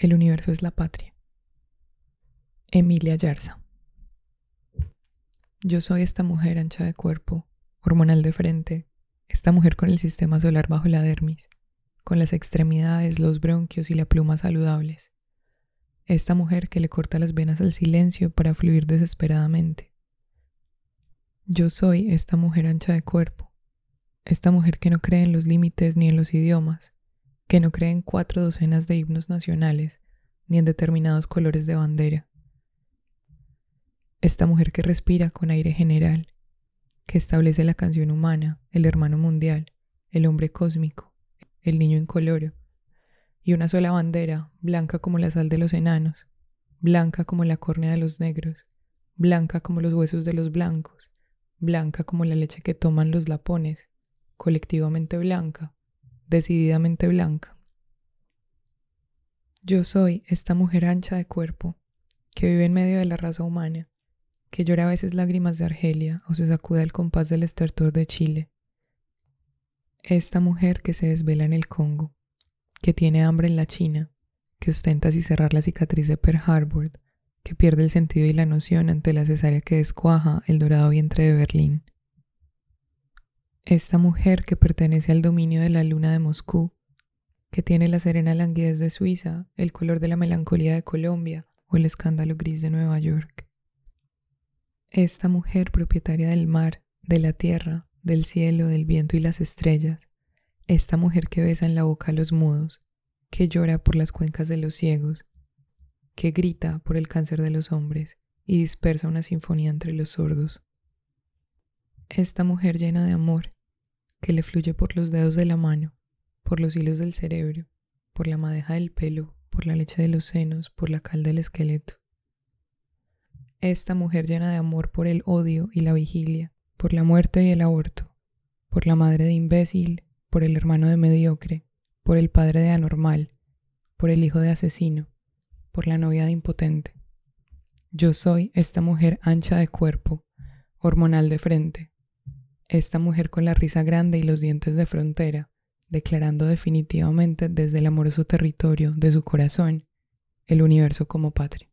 El universo es la patria. Emilia Yarza. Yo soy esta mujer ancha de cuerpo, hormonal de frente, esta mujer con el sistema solar bajo la dermis, con las extremidades, los bronquios y la pluma saludables. Esta mujer que le corta las venas al silencio para fluir desesperadamente. Yo soy esta mujer ancha de cuerpo, esta mujer que no cree en los límites ni en los idiomas, que no cree en cuatro docenas de himnos nacionales ni en determinados colores de bandera. Esta mujer que respira con aire general, que establece la canción humana, el hermano mundial, el hombre cósmico, el niño incoloro, y una sola bandera, blanca como la sal de los enanos, blanca como la córnea de los negros, blanca como los huesos de los blancos, blanca como la leche que toman los lapones, colectivamente blanca, decididamente blanca. Yo soy esta mujer ancha de cuerpo, que vive en medio de la raza humana, que llora a veces lágrimas de Argelia o se sacuda el compás del estertor de Chile. Esta mujer que se desvela en el Congo, que tiene hambre en la China, que ostenta sin cerrar la cicatriz de Pearl Harbor, que pierde el sentido y la noción ante la cesárea que descuaja el dorado vientre de Berlín. Esta mujer que pertenece al dominio de la luna de Moscú, que tiene la serena languidez de Suiza, el color de la melancolía de Colombia o el escándalo gris de Nueva York. Esta mujer propietaria del mar, de la tierra, del cielo, del viento y las estrellas, esta mujer que besa en la boca a los mudos, que llora por las cuencas de los ciegos, que grita por el cáncer de los hombres y dispersa una sinfonía entre los sordos esta mujer llena de amor, que le fluye por los dedos de la mano, por los hilos del cerebro, por la madeja del pelo, por la leche de los senos, por la cal del esqueleto. Esta mujer llena de amor por el odio y la vigilia, por la muerte y el aborto, por la madre de imbécil, por el hermano de mediocre, por el padre de anormal, por el hijo de asesino, por la novia de impotente. Yo soy esta mujer ancha de cuerpo, hormonal de frente, esta mujer con la risa grande y los dientes de frontera, declarando definitivamente desde el amoroso territorio de su corazón el universo como patria.